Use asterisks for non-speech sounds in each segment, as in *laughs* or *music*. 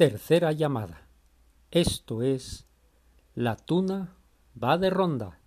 Tercera llamada. Esto es La tuna va de ronda.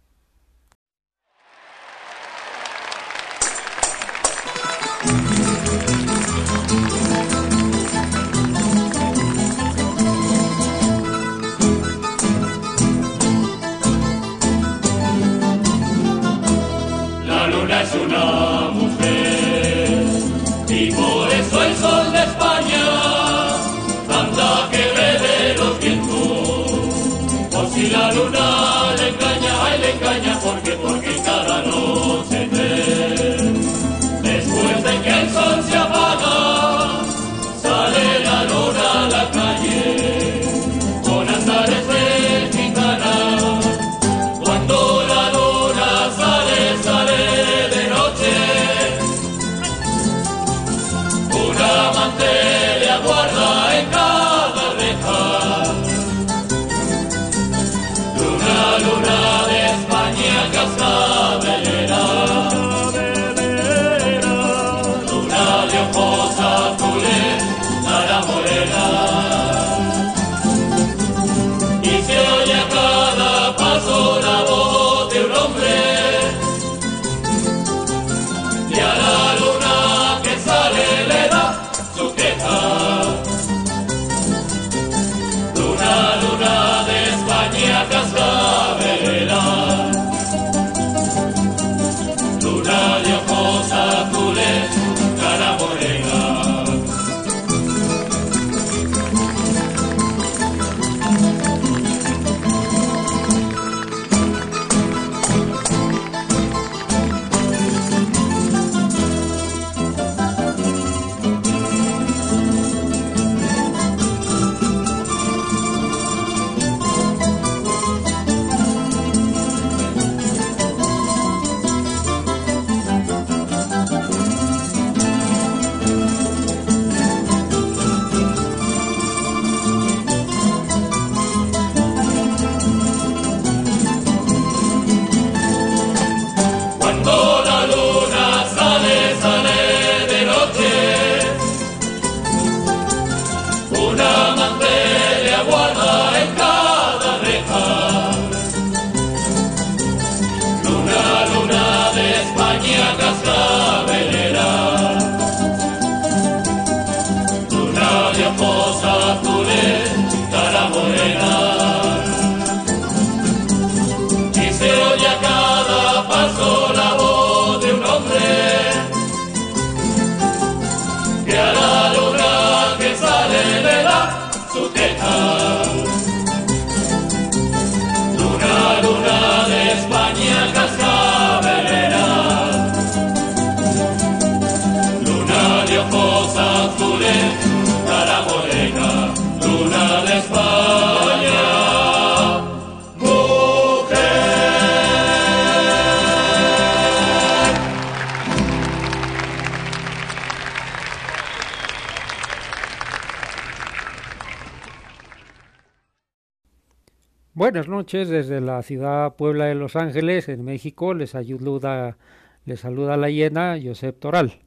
Buenas noches desde la ciudad Puebla de Los Ángeles, en México. Les ayuda, les saluda la hiena Josep Toral.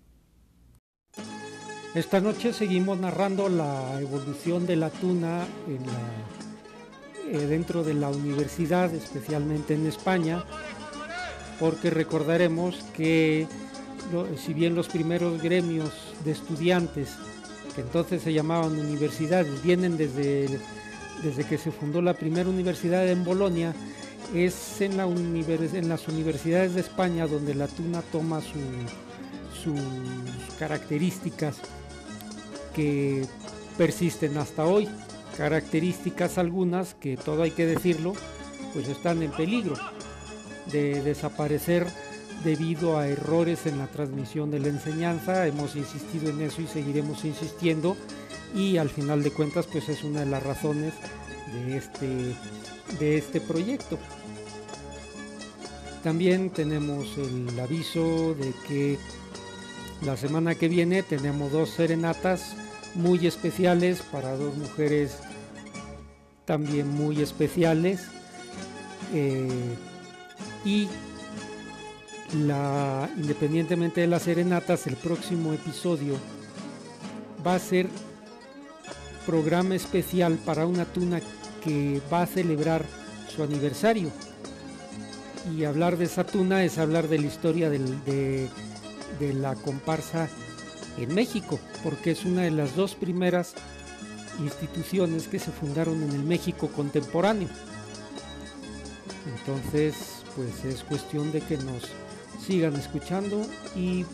Esta noche seguimos narrando la evolución de la tuna eh, dentro de la universidad, especialmente en España, porque recordaremos que si bien los primeros gremios de estudiantes, que entonces se llamaban universidades, vienen desde el- desde que se fundó la primera universidad en Bolonia, es en, las universidades de España donde la tuna toma su- sus características que persisten hasta hoy. Características algunas que todo hay que decirlo, pues están en peligro de desaparecer debido a errores en la transmisión de la enseñanza. Hemos insistido en eso y seguiremos insistiendo y al final de cuentas pues es una de las razones de este, de este proyecto. También tenemos el aviso de que la semana que viene tenemos dos serenatas muy especiales para dos mujeres también muy especiales eh, y la, independientemente de las serenatas el próximo episodio va a ser programa especial para una tuna que va a celebrar su aniversario. Y hablar de esa tuna es hablar de la historia de, la comparsa en México, porque es una de las dos primeras instituciones que se fundaron en el México contemporáneo. Entonces, pues es cuestión de que nos sigan escuchando y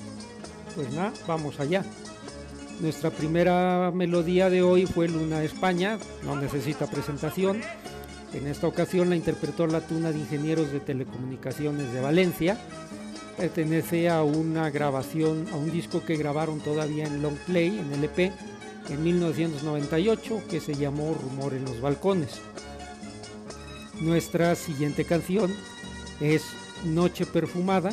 pues nada, vamos allá. Nuestra primera melodía de hoy fue Luna España, no necesita presentación. En esta ocasión la interpretó la Tuna de Ingenieros de Telecomunicaciones de Valencia. Pertenece a una grabación, a un disco que grabaron todavía en long play, en LP, en 1998, que se llamó Rumor en los Balcones. Nuestra siguiente canción es Noche Perfumada,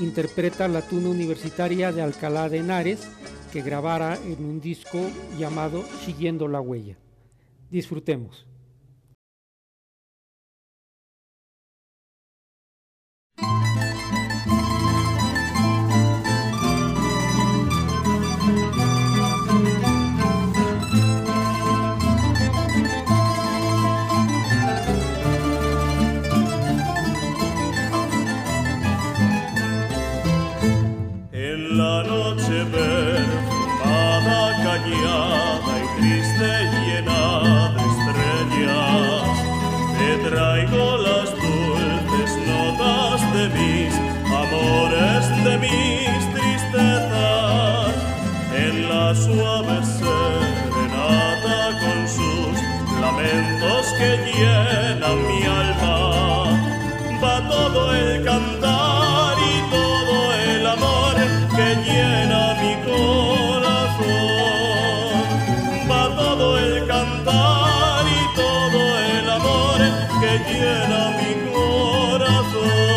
interpreta la tuna universitaria de Alcalá de Henares que grabara en un disco llamado Siguiendo la Huella. Disfrutemos. llena mi corazón.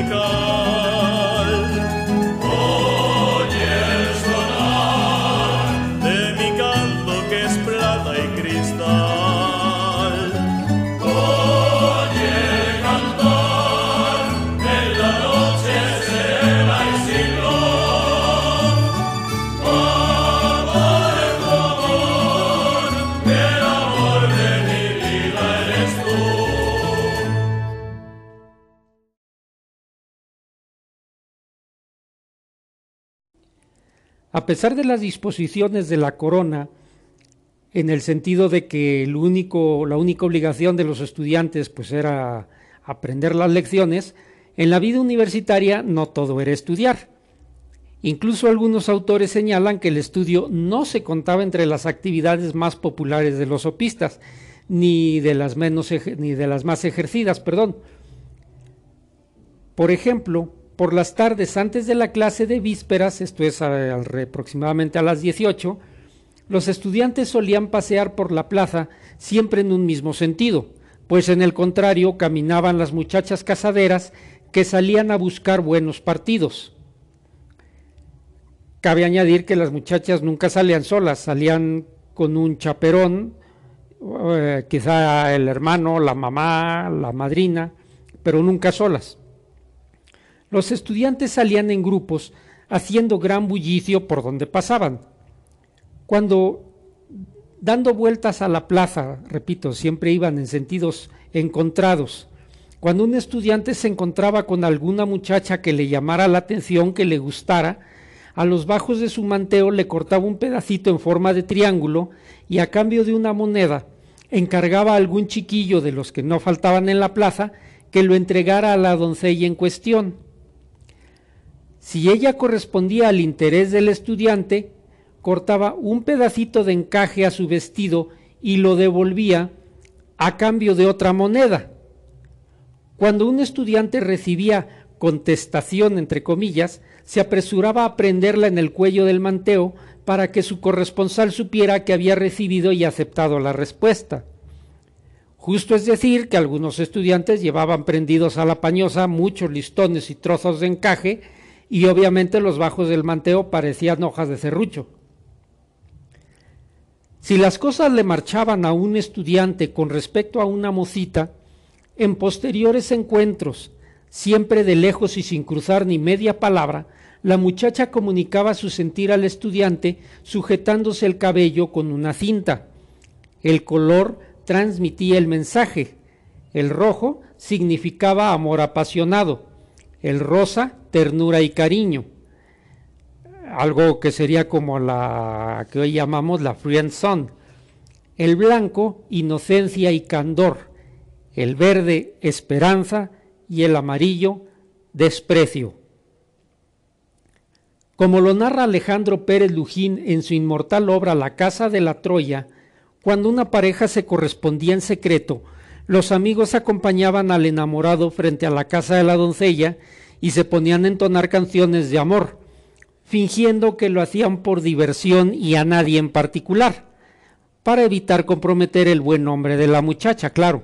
A pesar de las disposiciones de la corona, en el sentido de que la única obligación de los estudiantes pues era aprender las lecciones, en la vida universitaria no todo era estudiar. Incluso algunos autores señalan que el estudio no se contaba entre las actividades más populares de los sopistas, ni de las, menos, ni de las más ejercidas, perdón. Por ejemplo, por las tardes antes de la clase de vísperas, esto es aproximadamente a las 18, los estudiantes solían pasear por la plaza siempre en un mismo sentido, pues en el contrario caminaban las muchachas casaderas que salían a buscar buenos partidos. Cabe añadir que las muchachas nunca salían solas, salían con un chaperón, eh, quizá el hermano, la mamá, la madrina, pero nunca solas. Los estudiantes salían en grupos haciendo gran bullicio por donde pasaban. Cuando dando vueltas a la plaza, repito, siempre iban en sentidos encontrados. Cuando un estudiante se encontraba con alguna muchacha que le llamara la atención, que le gustara, a los bajos de su manteo le cortaba un pedacito en forma de triángulo y a cambio de una moneda encargaba a algún chiquillo de los que no faltaban en la plaza que lo entregara a la doncella en cuestión. Si ella correspondía al interés del estudiante, cortaba un pedacito de encaje a su vestido y lo devolvía a cambio de otra moneda. Cuando un estudiante recibía contestación, entre comillas, se apresuraba a prenderla en el cuello del manteo para que su corresponsal supiera que había recibido y aceptado la respuesta. Justo es decir que algunos estudiantes llevaban prendidos a la pañosa muchos listones y trozos de encaje y obviamente los bajos del manteo parecían hojas de serrucho. Si las cosas le marchaban a un estudiante con respecto a una mocita, en posteriores encuentros, siempre de lejos y sin cruzar ni media palabra, la muchacha comunicaba su sentir al estudiante sujetándose el cabello con una cinta. El color transmitía el mensaje. El rojo significaba amor apasionado. El rosa, ternura y cariño algo que sería como la que hoy llamamos la friend El blanco, inocencia y candor. El verde, esperanza. Y el amarillo, desprecio. Como lo narra Alejandro Pérez Lujín en su inmortal obra La Casa de la Troya, cuando una pareja se correspondía en secreto, los amigos acompañaban al enamorado frente a la casa de la doncella y se ponían a entonar canciones de amor fingiendo que lo hacían por diversión y a nadie en particular, para evitar comprometer el buen nombre de la muchacha, claro.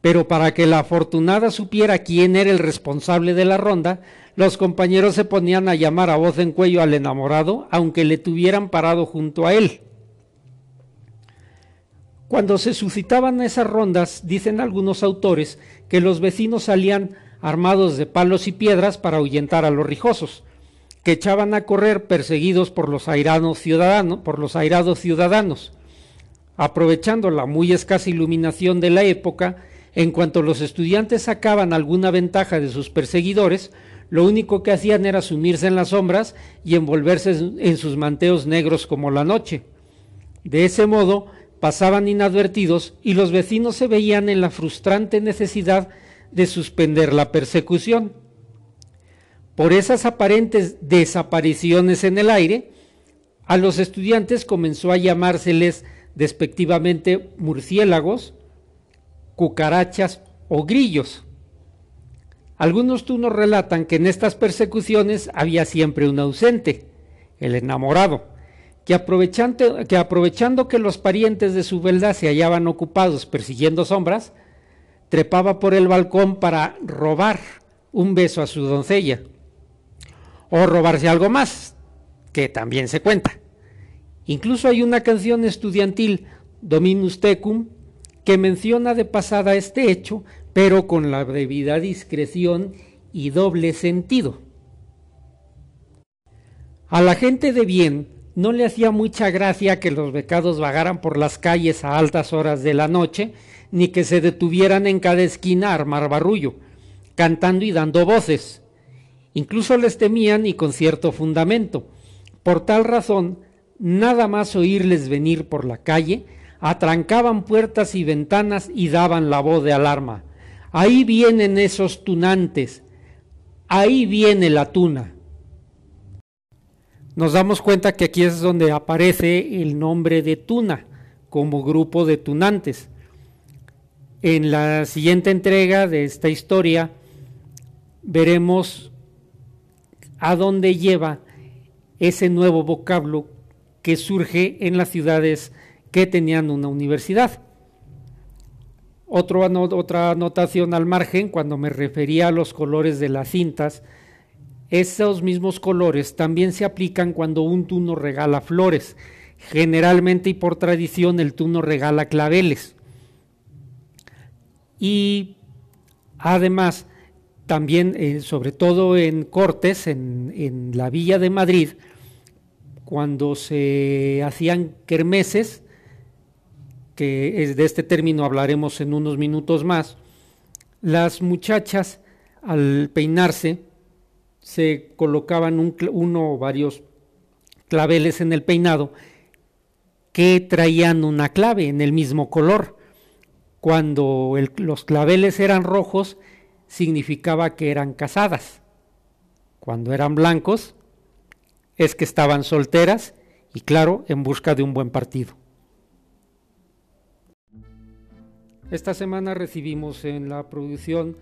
Pero para que la afortunada supiera quién era el responsable de la ronda, los compañeros se ponían a llamar a voz en cuello al enamorado, aunque le tuvieran parado junto a él. Cuando se suscitaban esas rondas, dicen algunos autores que los vecinos salían armados de palos y piedras para ahuyentar a los rijosos, que echaban a correr perseguidos por los airados ciudadanos. Aprovechando la muy escasa iluminación de la época, en cuanto los estudiantes sacaban alguna ventaja de sus perseguidores, lo único que hacían era sumirse en las sombras y envolverse en sus manteos negros como la noche. De ese modo pasaban inadvertidos y los vecinos se veían en la frustrante necesidad de suspender la persecución. Por esas aparentes desapariciones en el aire, a los estudiantes comenzó a llamárseles despectivamente murciélagos, cucarachas o grillos. Algunos tunos relatan que en estas persecuciones había siempre un ausente, el enamorado, que aprovechando, que los parientes de su beldad se hallaban ocupados persiguiendo sombras, trepaba por el balcón para robar un beso a su doncella o robarse algo más, que también se cuenta. Incluso hay una canción estudiantil, Dominus Tecum, que menciona de pasada este hecho, pero con la debida discreción y doble sentido. A la gente de bien no le hacía mucha gracia que los becados vagaran por las calles a altas horas de la noche, ni que se detuvieran en cada esquina a armar barullo, cantando y dando voces. Incluso les temían y con cierto fundamento. Por tal razón, nada más oírles venir por la calle, atrancaban puertas y ventanas y daban la voz de alarma. Ahí vienen esos tunantes, ahí viene la tuna. Nos damos cuenta que aquí es donde aparece el nombre de tuna como grupo de tunantes. En la siguiente entrega de esta historia veremos a dónde lleva ese nuevo vocablo que surge en las ciudades que tenían una universidad. otra anotación al margen, cuando me refería a los colores de las cintas, esos mismos colores también se aplican cuando un tuno regala flores. Generalmente y por tradición el tuno regala claveles. Y Además, también, eh, sobre todo en Cortes, en, en, la Villa de Madrid, cuando se hacían kermeses, que es de este término hablaremos en unos minutos más, las muchachas al peinarse se colocaban un, uno o varios claveles en el peinado que traían una clave en el mismo color. Cuando los claveles eran rojos, significaba que eran casadas. Cuando eran blancos, es que estaban solteras y claro, en busca de un buen partido. Esta semana recibimos en la producción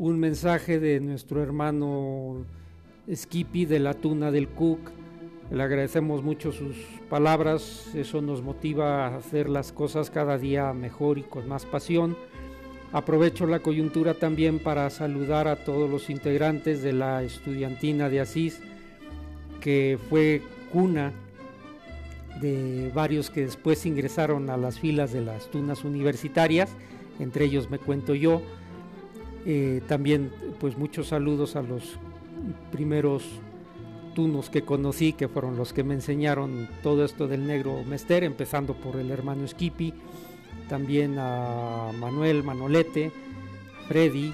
un mensaje de nuestro hermano Skippy de la Tuna del Cook. Le agradecemos mucho sus palabras, eso nos motiva a hacer las cosas cada día mejor y con más pasión. Aprovecho la coyuntura también para saludar a todos los integrantes de la estudiantina de Asís, que fue cuna de varios que después ingresaron a las filas de las tunas universitarias, entre ellos me cuento yo. Eh, también pues muchos saludos a los primeros tunos que conocí, que fueron los que me enseñaron todo esto del negro mester, empezando por el hermano Skippy también a Manuel Manolete, Freddy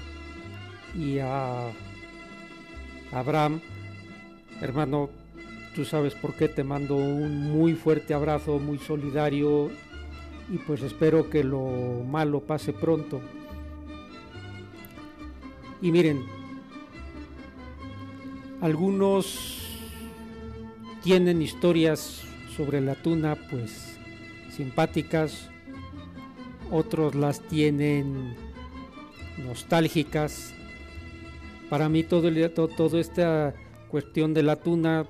y a Abraham. Hermano, tú sabes por qué te mando un muy fuerte abrazo, muy solidario y pues espero que lo malo pase pronto. Y miren, algunos tienen historias sobre la tuna pues simpáticas, otros las tienen nostálgicas. Para mí todo, todo, toda esta cuestión de la tuna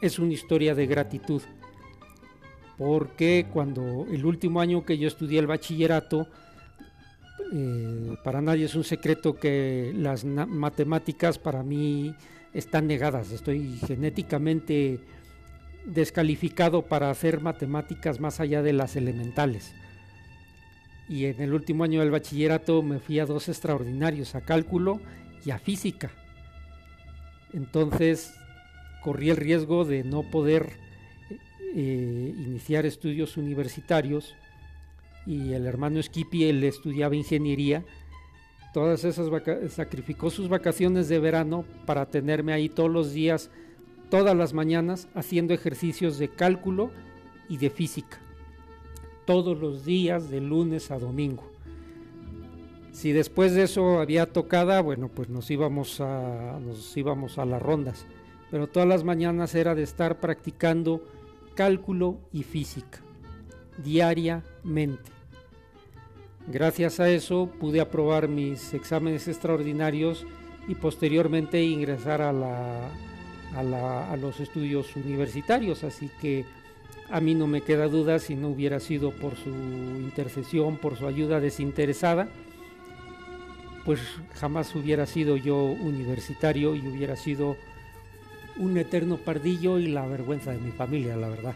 es una historia de gratitud. Porque cuando el último año que yo estudié el bachillerato, eh, para nadie es un secreto que las matemáticas para mí están negadas. Estoy genéticamente descalificado para hacer matemáticas más allá de las elementales. Y en el último año del bachillerato me fui a dos extraordinarios, a cálculo y a física. Entonces corrí el riesgo de no poder eh, iniciar estudios universitarios y el hermano Skippy, él estudiaba ingeniería, todas esas sacrificó sus vacaciones de verano para tenerme ahí todos los días todas las mañanas haciendo ejercicios de cálculo y de física. Todos los días de lunes a domingo. Si después de eso había tocada, bueno, pues nos íbamos a, nos íbamos a las rondas. Pero todas las mañanas era de estar practicando cálculo y física, diariamente. Gracias a eso pude aprobar mis exámenes extraordinarios y posteriormente ingresar a la a, los estudios universitarios, así que a mí no me queda duda si no hubiera sido por su intercesión, por su ayuda desinteresada, pues jamás hubiera sido yo universitario y hubiera sido un eterno pardillo y la vergüenza de mi familia, la verdad.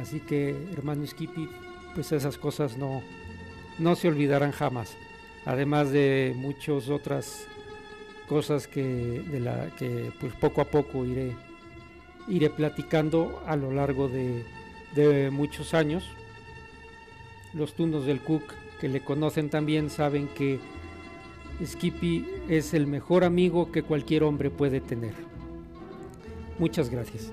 Así que, hermano Skippy, pues esas cosas no, no se olvidarán jamás. Además de muchas otras cosas que, de la, que pues poco a poco iré, iré platicando a lo largo de, de muchos años. Los tunos del Cook que le conocen también saben que Skippy es el mejor amigo que cualquier hombre puede tener. Muchas gracias.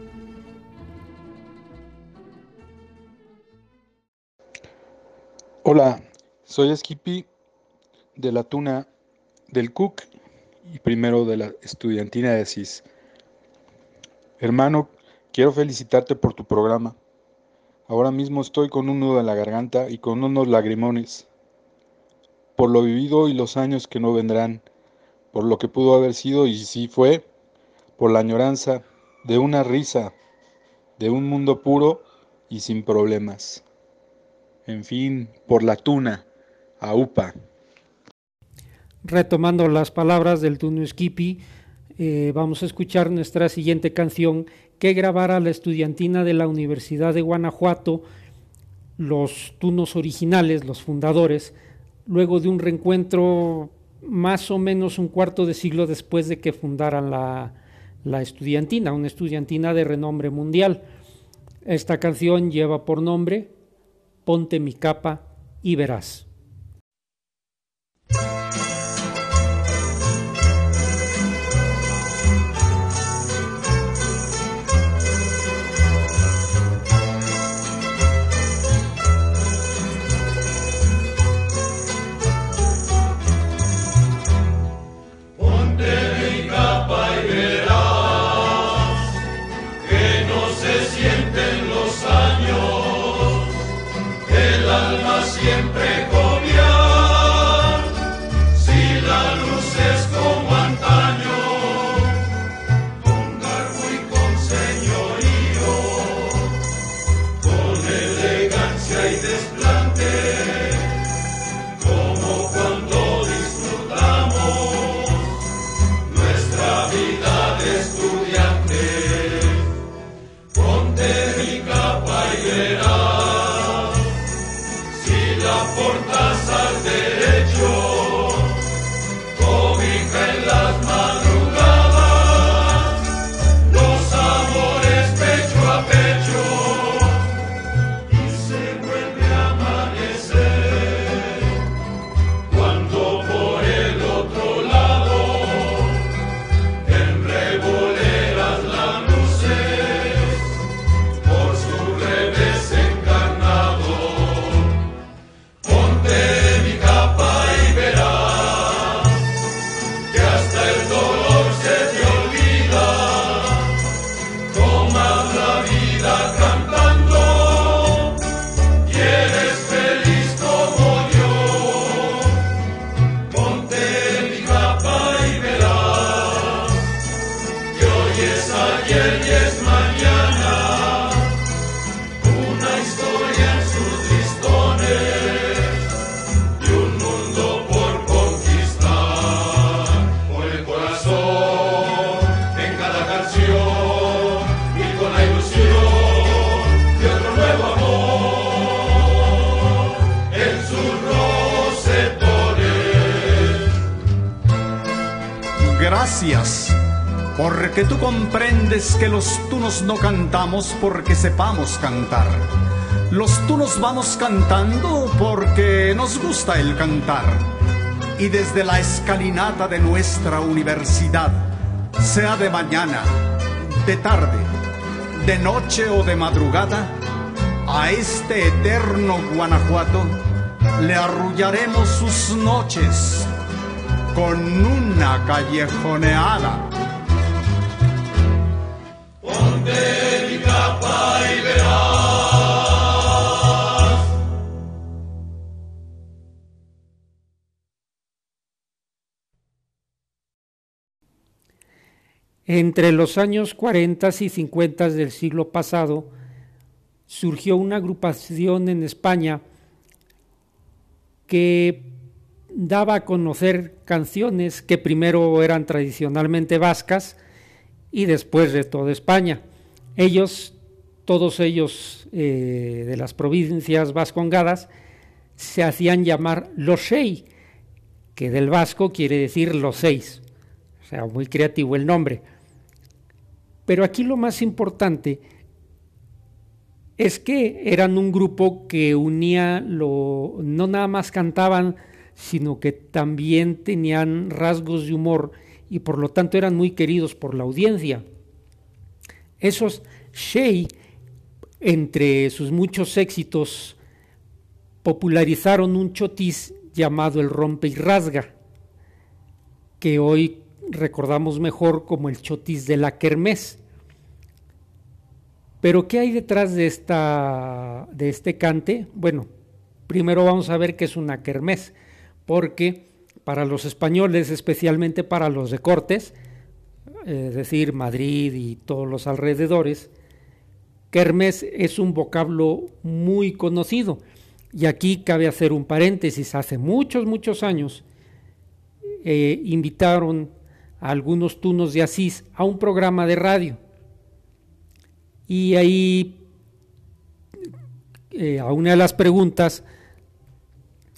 Hola, soy Skippy de la tuna del Cook y primero de la estudiantina de Asís. Hermano, quiero felicitarte por tu programa. Ahora mismo estoy con un nudo en la garganta y con unos lagrimones. Por lo vivido y los años que no vendrán, por lo que pudo haber sido y si fue, por la añoranza de una risa, de un mundo puro y sin problemas. En fin, por la tuna, a UPA retomando las palabras del Tuno Skippy, eh, vamos a escuchar nuestra siguiente canción que grabara la estudiantina de la Universidad de Guanajuato, los tunos originales, los fundadores, luego de un reencuentro más o menos un cuarto de siglo después de que fundaran la, la estudiantina, una estudiantina de renombre mundial. Esta canción lleva por nombre Ponte mi capa y verás. casas porque tú comprendes que los tunos no cantamos porque sepamos cantar. Los tunos vamos cantando porque nos gusta el cantar. Y desde la escalinata de nuestra universidad, sea de mañana, de tarde, de noche o de madrugada, a este eterno Guanajuato le arrullaremos sus noches con una callejoneada. Entre los años 40 y 50 del siglo pasado, surgió una agrupación en España que daba a conocer canciones que primero eran tradicionalmente vascas y después de toda España. Ellos, todos ellos eh, de las provincias vascongadas, se hacían llamar los Sei, que del vasco quiere decir los seis. O sea, muy creativo el nombre. Pero aquí lo más importante es que eran un grupo que unía lo, no nada más cantaban sino que también tenían rasgos de humor y por lo tanto eran muy queridos por la audiencia. Esos Shea, entre sus muchos éxitos, popularizaron un chotis llamado el rompe y rasga, que hoy recordamos mejor como el chotis de la kermés. Pero ¿qué hay detrás de, esta, de este cante? Bueno, primero vamos a ver qué es una kermés porque para los españoles, especialmente para los de Cortes, es decir, Madrid y todos los alrededores, kermés es un vocablo muy conocido. Y aquí cabe hacer un paréntesis. Hace muchos, muchos años eh, invitaron a algunos tunos de Asís a un programa de radio. Y ahí, eh, a una de las preguntas,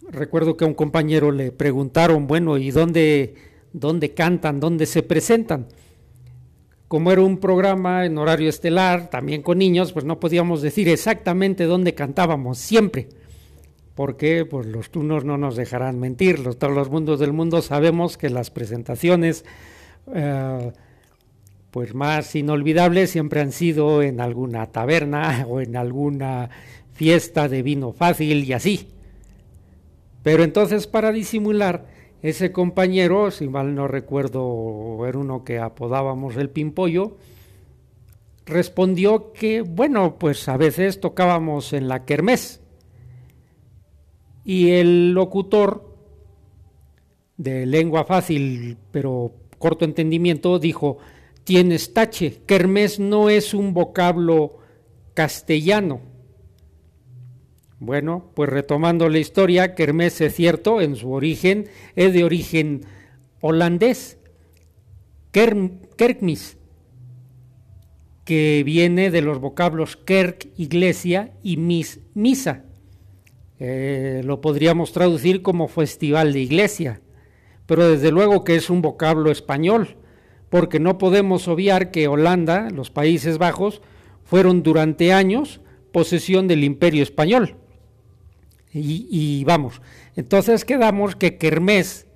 recuerdo que a un compañero le preguntaron, bueno, ¿y dónde, dónde cantan, dónde se presentan? Como era un programa en horario estelar, también con niños, pues no podíamos decir exactamente dónde cantábamos, siempre. Porque pues los turnos no nos dejarán mentir. Los, todos los mundos del mundo sabemos que las presentaciones eh, pues más inolvidables siempre han sido en alguna taberna *laughs* o en alguna fiesta de vino fácil y así. Pero entonces para disimular, ese compañero, si mal no recuerdo, era uno que apodábamos el pimpollo, respondió que, bueno, pues a veces tocábamos en la kermés. Y el locutor de lengua fácil, pero corto entendimiento, dijo, tienes tache, kermés no es un vocablo castellano bueno, pues retomando la historia, Kermés es cierto, en su origen es de origen holandés, Kerkmis, que viene de los vocablos kerk, iglesia, y mis, misa. Eh, lo podríamos traducir como festival de iglesia, pero desde luego que es un vocablo español, porque no podemos obviar que Holanda, los Países Bajos, fueron durante años posesión del imperio español. Y, vamos, entonces quedamos que Kermés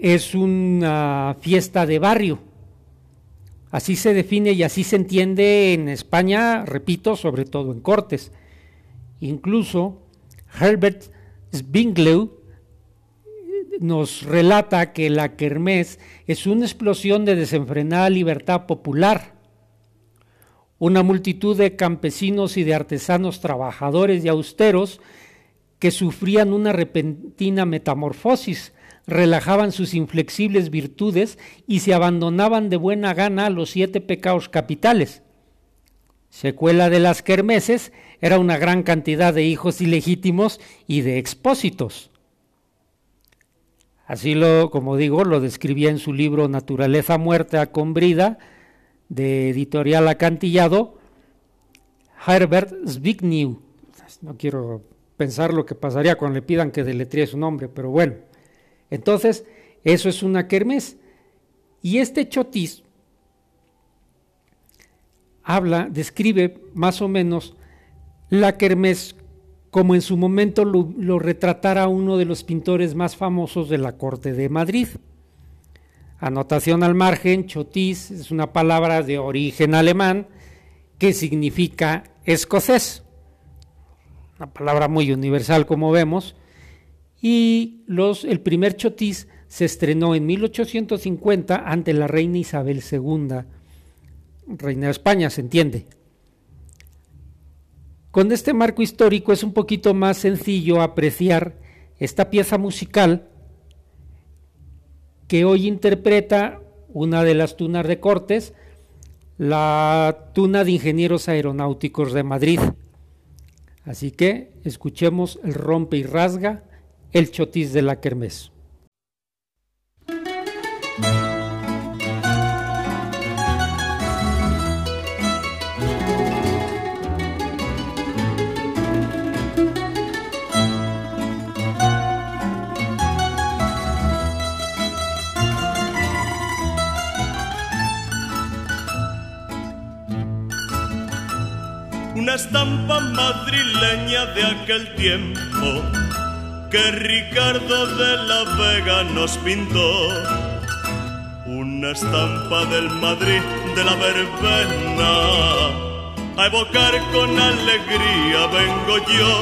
es una fiesta de barrio. Así se define y así se entiende en España, repito, sobre todo en Cortes. Incluso Herbert Spinglew nos relata que la Kermés es una explosión de desenfrenada libertad popular. Una multitud de campesinos y de artesanos trabajadores y austeros que sufrían una repentina metamorfosis, relajaban sus inflexibles virtudes y se abandonaban de buena gana a los siete pecados capitales. Secuela de las kermeses era una gran cantidad de hijos ilegítimos y de expósitos. Así lo, como digo, lo describía en su libro Naturaleza muerta con brida, de editorial Acantillado, Herbert Zbigniew. No quiero pensar lo que pasaría cuando le pidan que deletríe su nombre, pero bueno. Entonces, eso es una kermés. Y este chotis habla, describe más o menos la kermés como en su momento lo, lo, retratara uno de los pintores más famosos de la corte de Madrid. Anotación al margen, chotis es una palabra de origen alemán que significa escocés una palabra muy universal como vemos, y los, el primer chotis se estrenó en 1850 ante la reina Isabel II, reina de España, se entiende. Con este marco histórico es un poquito más sencillo apreciar esta pieza musical que hoy interpreta una de las tunas de Cortes, la tuna de ingenieros aeronáuticos de Madrid. Así que escuchemos el rompe y rasga, el chotis de la kermés. Estampa madrileña de aquel tiempo que Ricardo de la Vega nos pintó. Una estampa del Madrid de la verbena, a evocar con alegría vengo yo.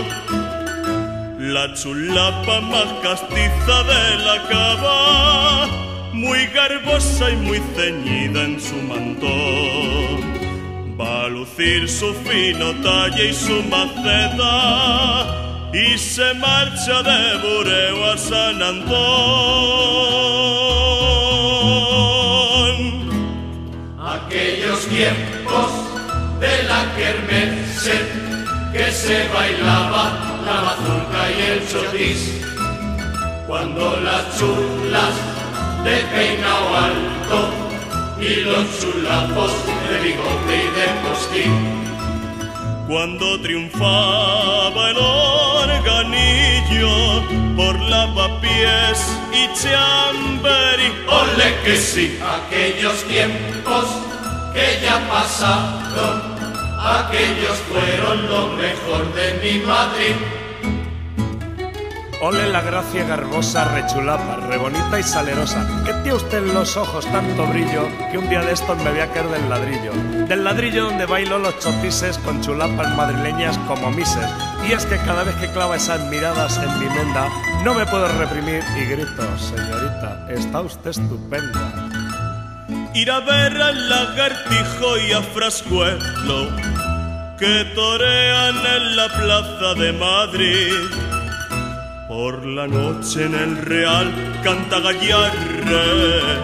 La chulapa más castiza de la cava, muy garbosa y muy ceñida en su mantón Va a lucir su fino talle y su maceta y se marcha de Bureo a San Antón. Aquellos tiempos de la kermesse que se bailaba la mazurca y el chotis, cuando las chulas de peinao alto y los chulapos de bigote y de postín. Cuando triunfaba el organillo lavapiés y chamberí. Ole que sí, aquellos tiempos que ya pasaron, aquellos fueron lo mejor de mi Madrid. Ole la gracia garbosa, rechulapa, rebonita y salerosa. Que tiene usted en los ojos tanto brillo que un día de estos me voy a caer del ladrillo. Del ladrillo donde bailo los chotises con chulapas madrileñas como mises. Y es que cada vez que clava esas miradas en mi menda, no me puedo reprimir y grito, señorita, está usted estupenda. Ir a ver al lagartijo y a Frascuelo que torean en la plaza de Madrid. Por la noche en el Real canta Gallarre,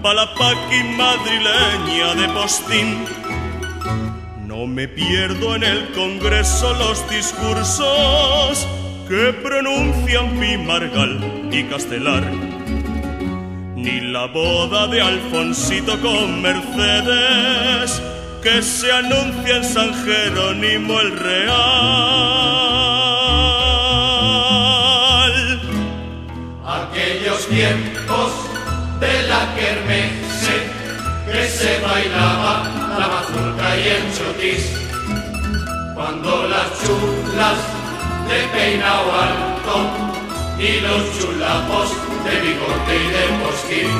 pa' la paqui madrileña de postín. No me pierdo en el Congreso los discursos que pronuncian Pimargal y Castelar, ni la boda de Alfonsito con Mercedes que se anuncia en San Jerónimo el Real. Tiempos de la kermesse que se bailaba la mazurca y el chotis, cuando las chulas de peinado alto y los chulapos de bigote y de posquín.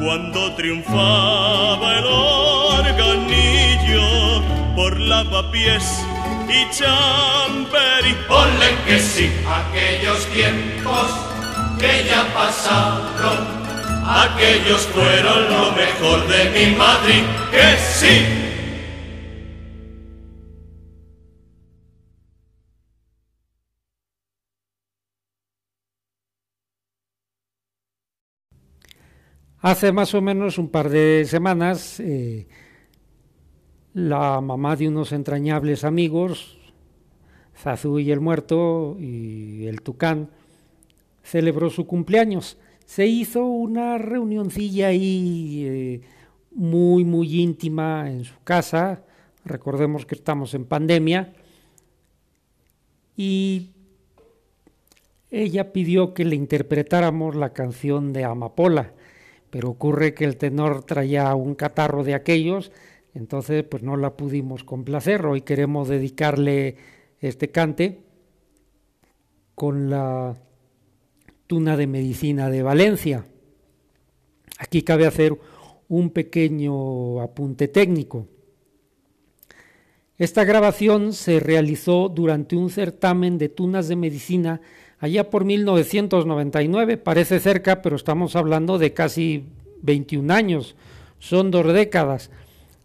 Cuando triunfaba el organillo por lavapiés y chamberí. Ole que sí, aquellos tiempos pasaron, aquellos fueron lo mejor de mi Madrid, que sí. Hace más o menos un par de semanas, eh, la mamá de unos entrañables amigos, Zazú y el Muerto y el Tucán, celebró su cumpleaños. Se hizo una reunioncilla ahí eh, muy, muy íntima en su casa. Recordemos que estamos en pandemia. Y ella pidió que le interpretáramos la canción de Amapola pero ocurre que el tenor traía un catarro de aquellos, entonces pues no la pudimos complacer. Hoy queremos dedicarle este cante con la tuna de medicina de Valencia. Aquí cabe hacer un pequeño apunte técnico. Esta grabación se realizó durante un certamen de tunas de medicina allá por 1999, parece cerca, pero estamos hablando de casi 21 años, son dos décadas.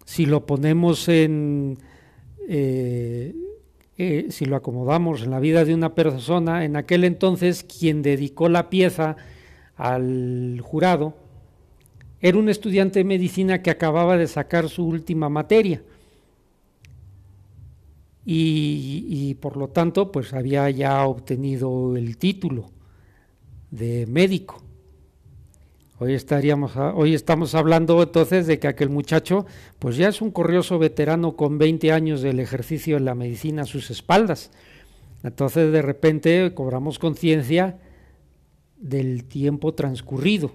Si lo ponemos en, eh, si lo acomodamos en la vida de una persona, en aquel entonces quien dedicó la pieza al jurado era un estudiante de medicina que acababa de sacar su última materia y, por lo tanto pues había ya obtenido el título de médico. Hoy, estaríamos, hoy estamos hablando entonces de que aquel muchacho pues ya es un corrioso veterano con 20 años del ejercicio de la medicina a sus espaldas. Entonces de repente cobramos conciencia del tiempo transcurrido.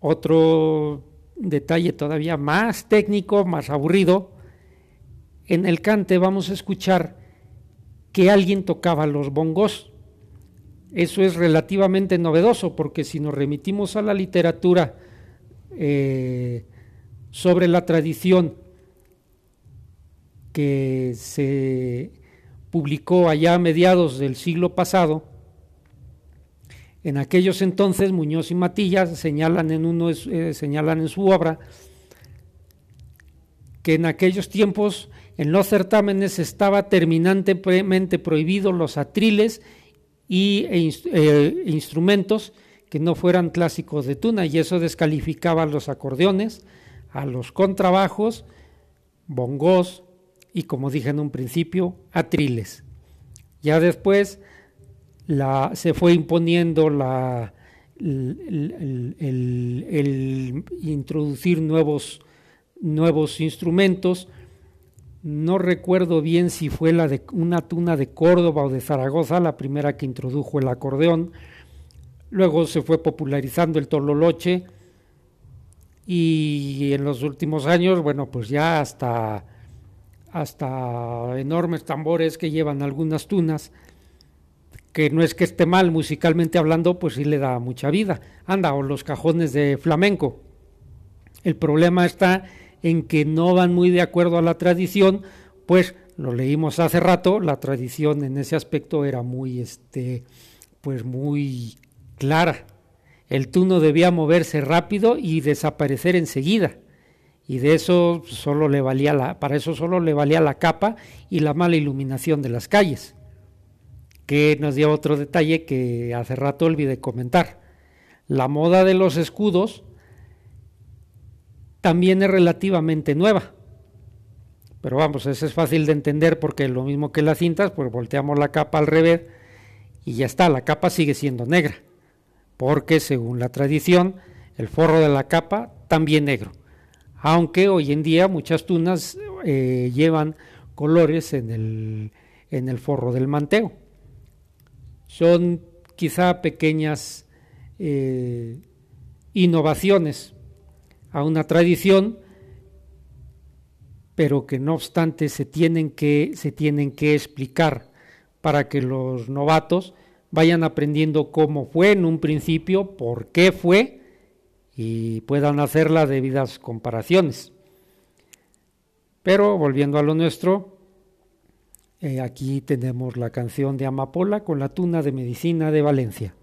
Otro detalle todavía más técnico, más aburrido, en el cante vamos a escuchar que alguien tocaba los bongos. Eso es relativamente novedoso porque si nos remitimos a la literatura eh, sobre la tradición que se publicó allá a mediados del siglo pasado, en aquellos entonces Muñoz y Matillas señalan en, uno, eh, señalan en su obra que en aquellos tiempos en los certámenes estaba terminantemente prohibido los atriles y e eh, instrumentos que no fueran clásicos de tuna y eso descalificaba a los acordeones, a los contrabajos, bongos y como dije en un principio, atriles. Ya después se fue imponiendo la, el, introducir nuevos, nuevos instrumentos, no recuerdo bien si fue la de una tuna de Córdoba o de Zaragoza, la primera que introdujo el acordeón. Luego se fue popularizando el tololoche y en los últimos años, bueno, pues ya hasta, hasta enormes tambores que llevan algunas tunas, que no es que esté mal musicalmente hablando, pues sí le da mucha vida. Anda, o los cajones de flamenco. El problema está en que no van muy de acuerdo a la tradición, pues lo leímos hace rato, la tradición en ese aspecto era muy, este, pues muy clara. El tuno debía moverse rápido y desaparecer enseguida. Y de eso solo le valía la, para eso solo le valía la capa y la mala iluminación de las calles. Que nos dio otro detalle que hace rato olvidé comentar. La moda de los escudos también es relativamente nueva. Pero vamos, eso es fácil de entender porque lo mismo que las cintas, pues volteamos la capa al revés y ya está, la capa sigue siendo negra. Porque según la tradición, el forro de la capa también negro. Aunque hoy en día muchas tunas eh, llevan colores en el, en el forro del manteo. Son quizá pequeñas eh, innovaciones a una tradición, pero que no obstante se tienen que, se tienen que explicar para que los novatos vayan aprendiendo cómo fue en un principio, por qué fue y puedan hacer las debidas comparaciones. Pero volviendo a lo nuestro, eh, aquí tenemos la canción de Amapola con la tuna de medicina de Valencia.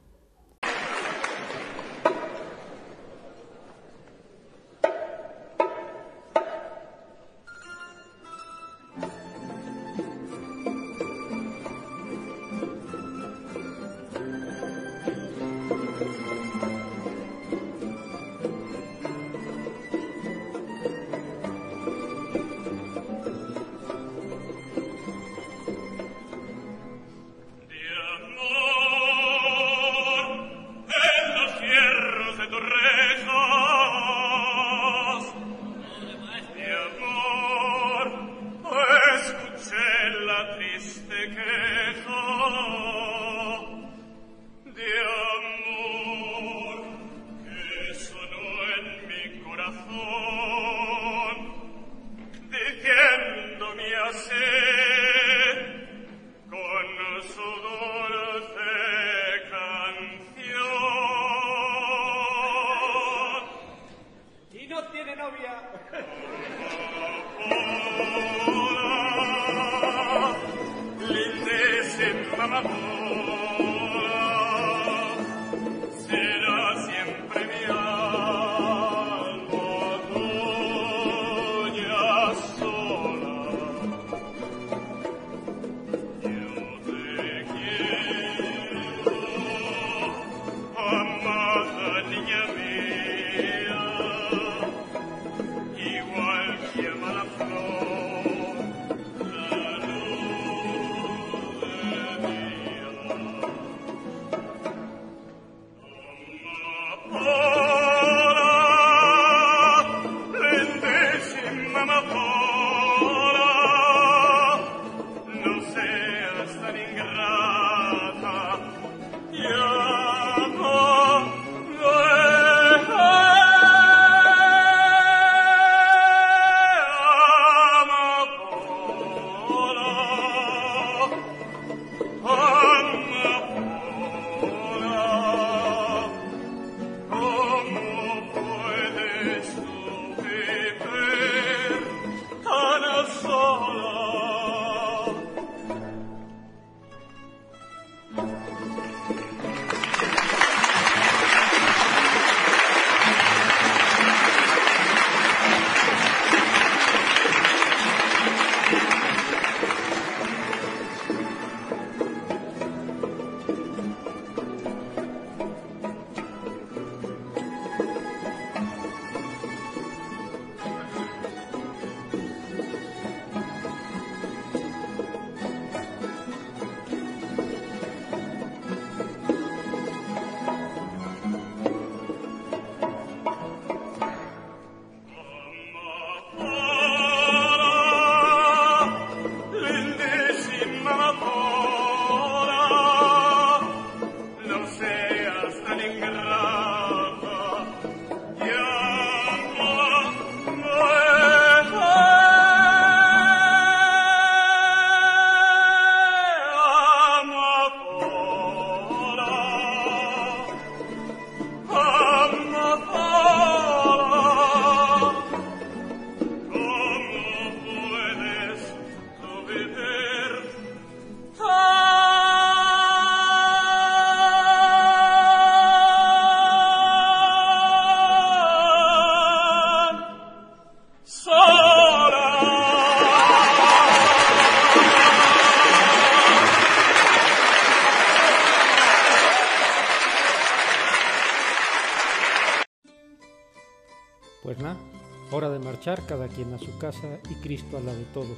Marchar, cada quien a su casa y Cristo a la de todos.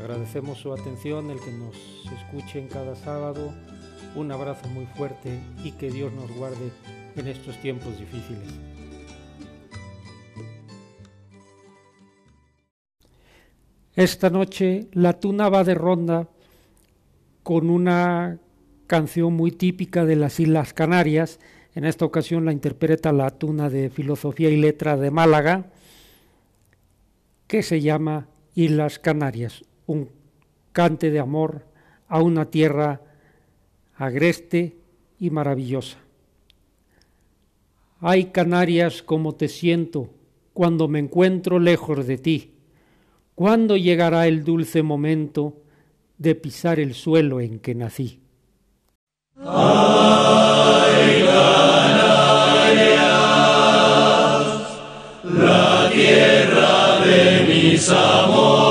Agradecemos su atención, el que nos escuchen cada sábado. Un abrazo muy fuerte y que Dios nos guarde en estos tiempos difíciles. Esta noche la tuna va de ronda con una canción muy típica de las Islas Canarias. En esta ocasión la interpreta la tuna de Filosofía y Letra de Málaga, que se llama Islas Canarias, un cante de amor a una tierra agreste y maravillosa. Ay Canarias, como te siento cuando me encuentro lejos de ti. ¿Cuándo llegará el dulce momento de pisar el suelo en que nací? Ay, de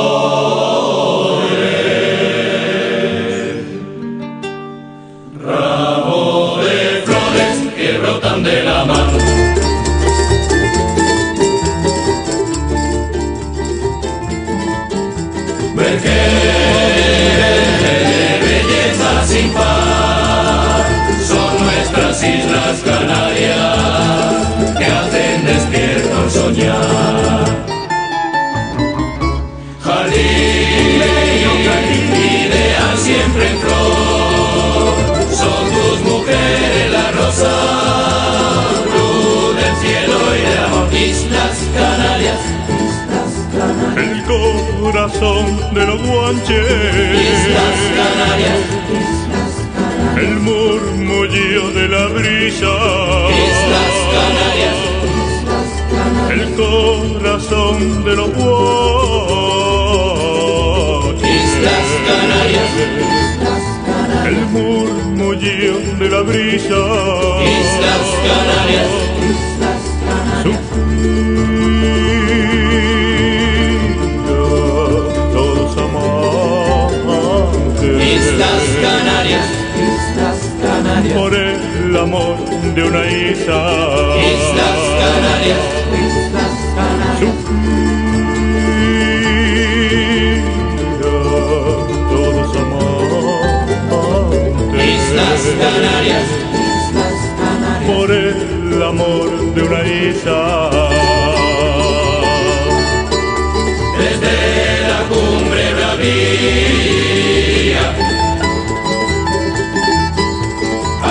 corazón de los guanches, Islas Canarias, el murmullo de la brisa, Islas Canarias, el corazón de los guanches, Islas Canarias, el murmullo de la brisa, Islas Canarias, Suspira, amantes. Islas Canarias, por el amor de una isla. Islas Canarias, Suspira, todos amantes. Islas Canarias, por el amor de una isla. desde la cumbre bravía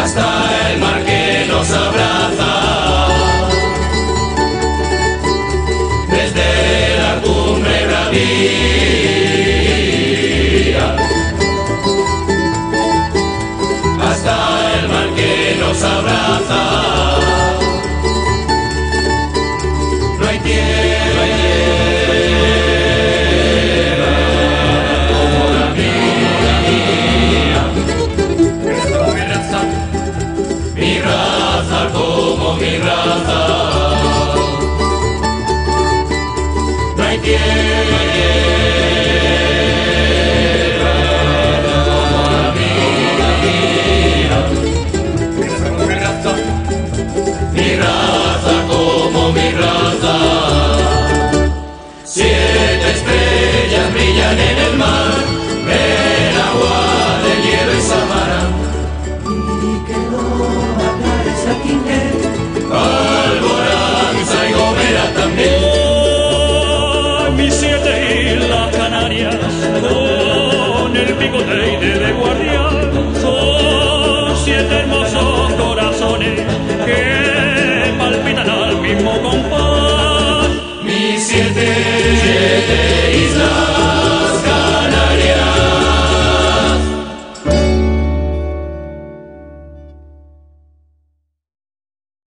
hasta el mar que nos abraza. Desde la cumbre bravía